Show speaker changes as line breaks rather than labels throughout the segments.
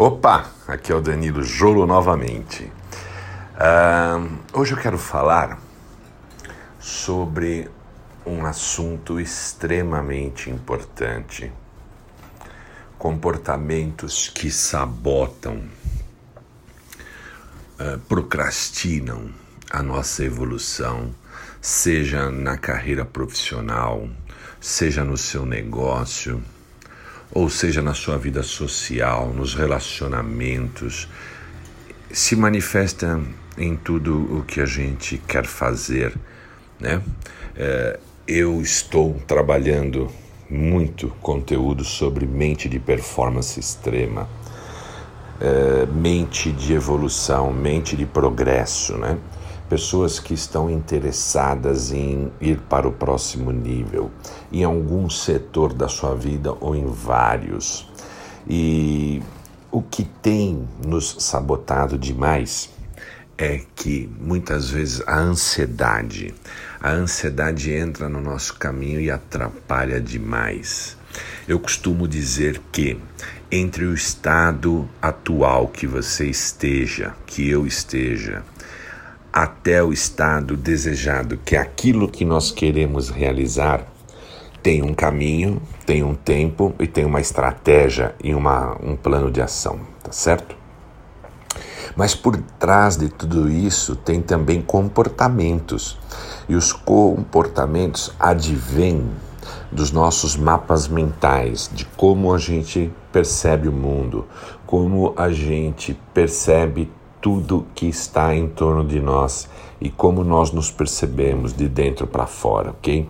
Opa, aqui é o Danilo Jolo novamente. Uh, hoje eu quero falar sobre um assunto extremamente importante: comportamentos que sabotam, uh, procrastinam a nossa evolução, seja na carreira profissional, seja no seu negócio ou seja na sua vida social, nos relacionamentos, se manifesta em tudo o que a gente quer fazer, né? É, eu estou trabalhando muito conteúdo sobre mente de performance extrema, é, mente de evolução, mente de progresso, né? Pessoas que estão interessadas em ir para o próximo nível, em algum setor da sua vida ou em vários. E o que tem nos sabotado demais é que muitas vezes a ansiedade, a ansiedade entra no nosso caminho e atrapalha demais. Eu costumo dizer que entre o estado atual que você esteja, que eu esteja, até o estado desejado, que aquilo que nós queremos realizar, tem um caminho, tem um tempo e tem uma estratégia e uma, um plano de ação, tá certo? Mas por trás de tudo isso tem também comportamentos. E os comportamentos advêm dos nossos mapas mentais, de como a gente percebe o mundo, como a gente percebe tudo que está em torno de nós e como nós nos percebemos de dentro para fora, ok?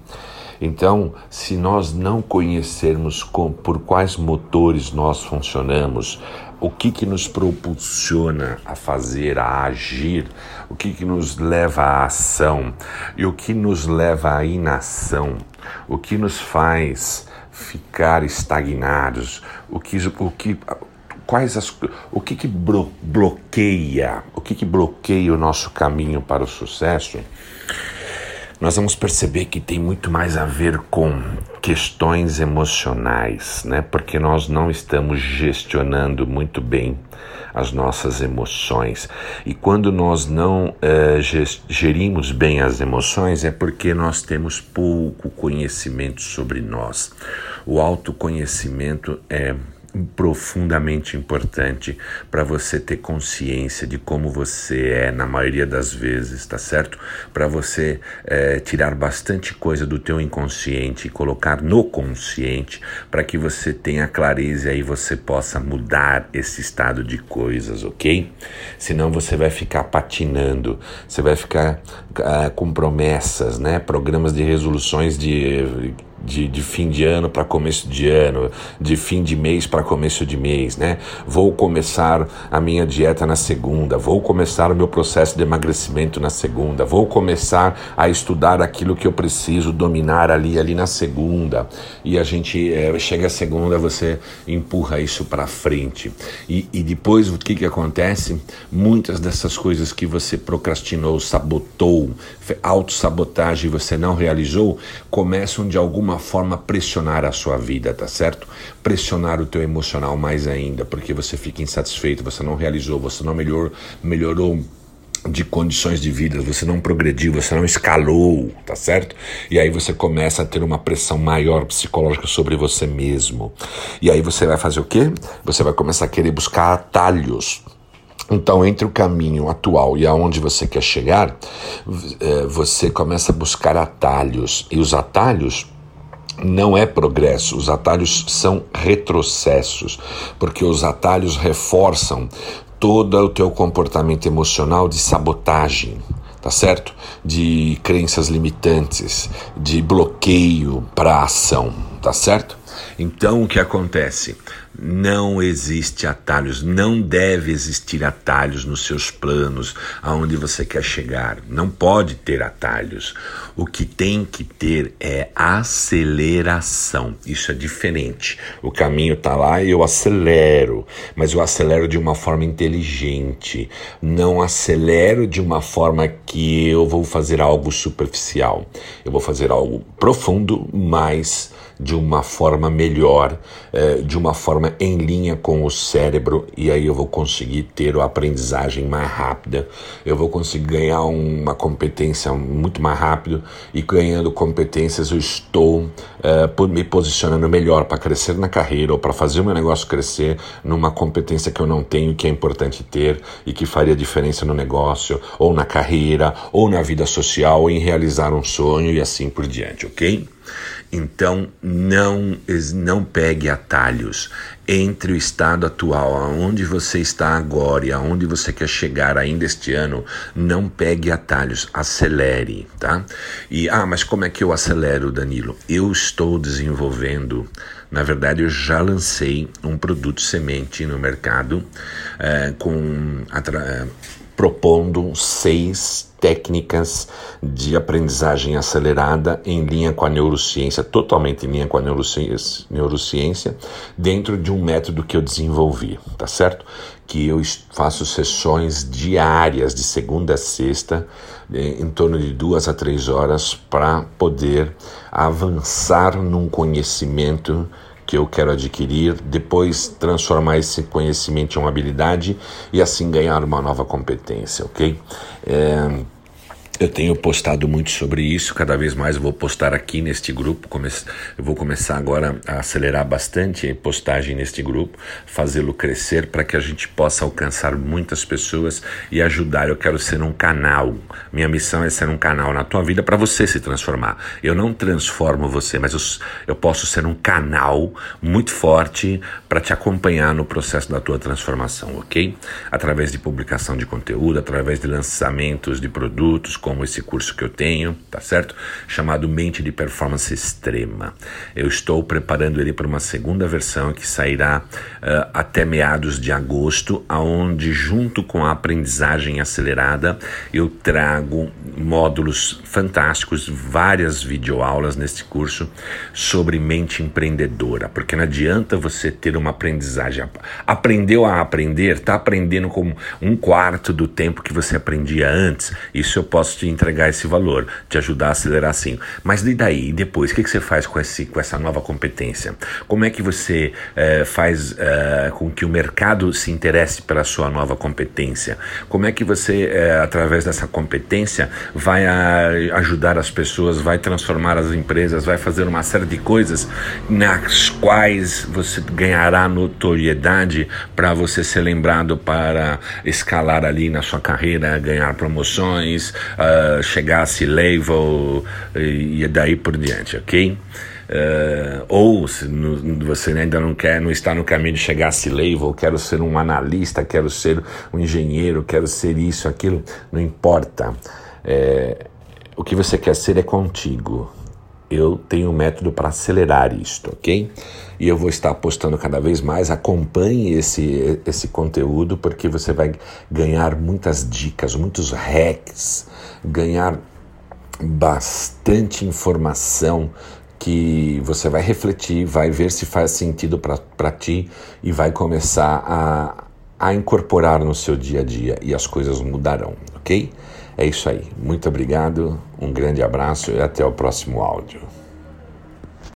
Então, se nós não conhecermos com, por quais motores nós funcionamos, o que, que nos propulsiona a fazer, a agir, o que, que nos leva à ação e o que nos leva à inação, o que nos faz ficar estagnados, o que, o que, quais as, o que, que bloqueia, o que, que bloqueia o nosso caminho para o sucesso, nós vamos perceber que tem muito mais a ver com questões emocionais, né? Porque nós não estamos gestionando muito bem as nossas emoções. E quando nós não é, gerimos bem as emoções, é porque nós temos pouco conhecimento sobre nós. O autoconhecimento é profundamente importante para você ter consciência de como você é na maioria das vezes, tá certo? Para você é, tirar bastante coisa do teu inconsciente e colocar no consciente para que você tenha clareza e aí você possa mudar esse estado de coisas, ok? Senão você vai ficar patinando, você vai ficar uh, com promessas, né? Programas de resoluções de de, de fim de ano para começo de ano, de fim de mês para começo de mês, né? Vou começar a minha dieta na segunda, vou começar o meu processo de emagrecimento na segunda, vou começar a estudar aquilo que eu preciso dominar ali, ali na segunda. E a gente é, chega a segunda, você empurra isso para frente. E, e depois o que, que acontece? Muitas dessas coisas que você procrastinou, sabotou, autossabotagem você não realizou, começam de alguma alguma forma pressionar a sua vida, tá certo? Pressionar o teu emocional mais ainda, porque você fica insatisfeito, você não realizou, você não melhor, melhorou de condições de vida, você não progrediu, você não escalou, tá certo? E aí você começa a ter uma pressão maior psicológica sobre você mesmo. E aí você vai fazer o quê? Você vai começar a querer buscar atalhos então, entre o caminho atual e aonde você quer chegar, eh, você começa a buscar atalhos. E os atalhos não é progresso, os atalhos são retrocessos, porque os atalhos reforçam todo o teu comportamento emocional de sabotagem, tá certo? De crenças limitantes, de bloqueio para ação, tá certo? Então o que acontece? Não existe atalhos, não deve existir atalhos nos seus planos, aonde você quer chegar. Não pode ter atalhos. O que tem que ter é aceleração. Isso é diferente. O caminho está lá e eu acelero, mas eu acelero de uma forma inteligente. Não acelero de uma forma que eu vou fazer algo superficial. Eu vou fazer algo profundo, mas de uma forma melhor, é, de uma forma em linha com o cérebro, e aí eu vou conseguir ter a aprendizagem mais rápida, eu vou conseguir ganhar uma competência muito mais rápido, e ganhando competências eu estou é, me posicionando melhor para crescer na carreira ou para fazer o meu negócio crescer numa competência que eu não tenho, que é importante ter e que faria diferença no negócio, ou na carreira, ou na vida social, ou em realizar um sonho e assim por diante, ok? Então não, não pegue atalhos entre o estado atual, aonde você está agora e aonde você quer chegar ainda este ano. Não pegue atalhos, acelere, tá? E ah, mas como é que eu acelero, Danilo? Eu estou desenvolvendo. Na verdade, eu já lancei um produto semente no mercado é, com propondo seis técnicas de aprendizagem acelerada em linha com a neurociência, totalmente em linha com a neurociência, neurociência dentro de um método que eu desenvolvi, tá certo? Que eu faço sessões diárias, de segunda a sexta, em torno de duas a três horas, para poder avançar num conhecimento que eu quero adquirir, depois transformar esse conhecimento em uma habilidade e assim ganhar uma nova competência, ok? É, eu tenho postado muito sobre isso, cada vez mais vou postar aqui neste grupo. Eu vou começar agora a acelerar bastante a postagem neste grupo, fazê-lo crescer para que a gente possa alcançar muitas pessoas e ajudar. Eu quero ser um canal. Minha missão é ser um canal na tua vida para você se transformar. Eu não transformo você, mas eu, eu posso ser um canal muito forte para te acompanhar no processo da tua transformação, ok? Através de publicação de conteúdo, através de lançamentos de produtos como esse curso que eu tenho, tá certo? Chamado Mente de Performance Extrema. Eu estou preparando ele para uma segunda versão que sairá uh, até meados de agosto, aonde junto com a aprendizagem acelerada eu trago módulos fantásticos, várias videoaulas neste curso sobre mente empreendedora, porque não adianta você ter uma aprendizagem, aprendeu a aprender, está aprendendo com um quarto do tempo que você aprendia antes. Isso eu posso te entregar esse valor, te ajudar a acelerar assim. Mas e daí? E depois? O que, que você faz com, esse, com essa nova competência? Como é que você é, faz é, com que o mercado se interesse pela sua nova competência? Como é que você, é, através dessa competência, vai a, ajudar as pessoas, vai transformar as empresas, vai fazer uma série de coisas nas quais você ganhará notoriedade para você ser lembrado para escalar ali na sua carreira, ganhar promoções, uh, chegar a C-level e, e daí por diante, ok? Uh, ou se no, você ainda não quer, não está no caminho de chegar a C-level, quero ser um analista, quero ser um engenheiro, quero ser isso, aquilo, não importa. É, o que você quer ser é contigo. Eu tenho um método para acelerar isto, ok? E eu vou estar postando cada vez mais. Acompanhe esse, esse conteúdo porque você vai ganhar muitas dicas, muitos hacks ganhar bastante informação que você vai refletir, vai ver se faz sentido para ti e vai começar a, a incorporar no seu dia a dia e as coisas mudarão, ok? É isso aí. Muito obrigado, um grande abraço e até o próximo áudio.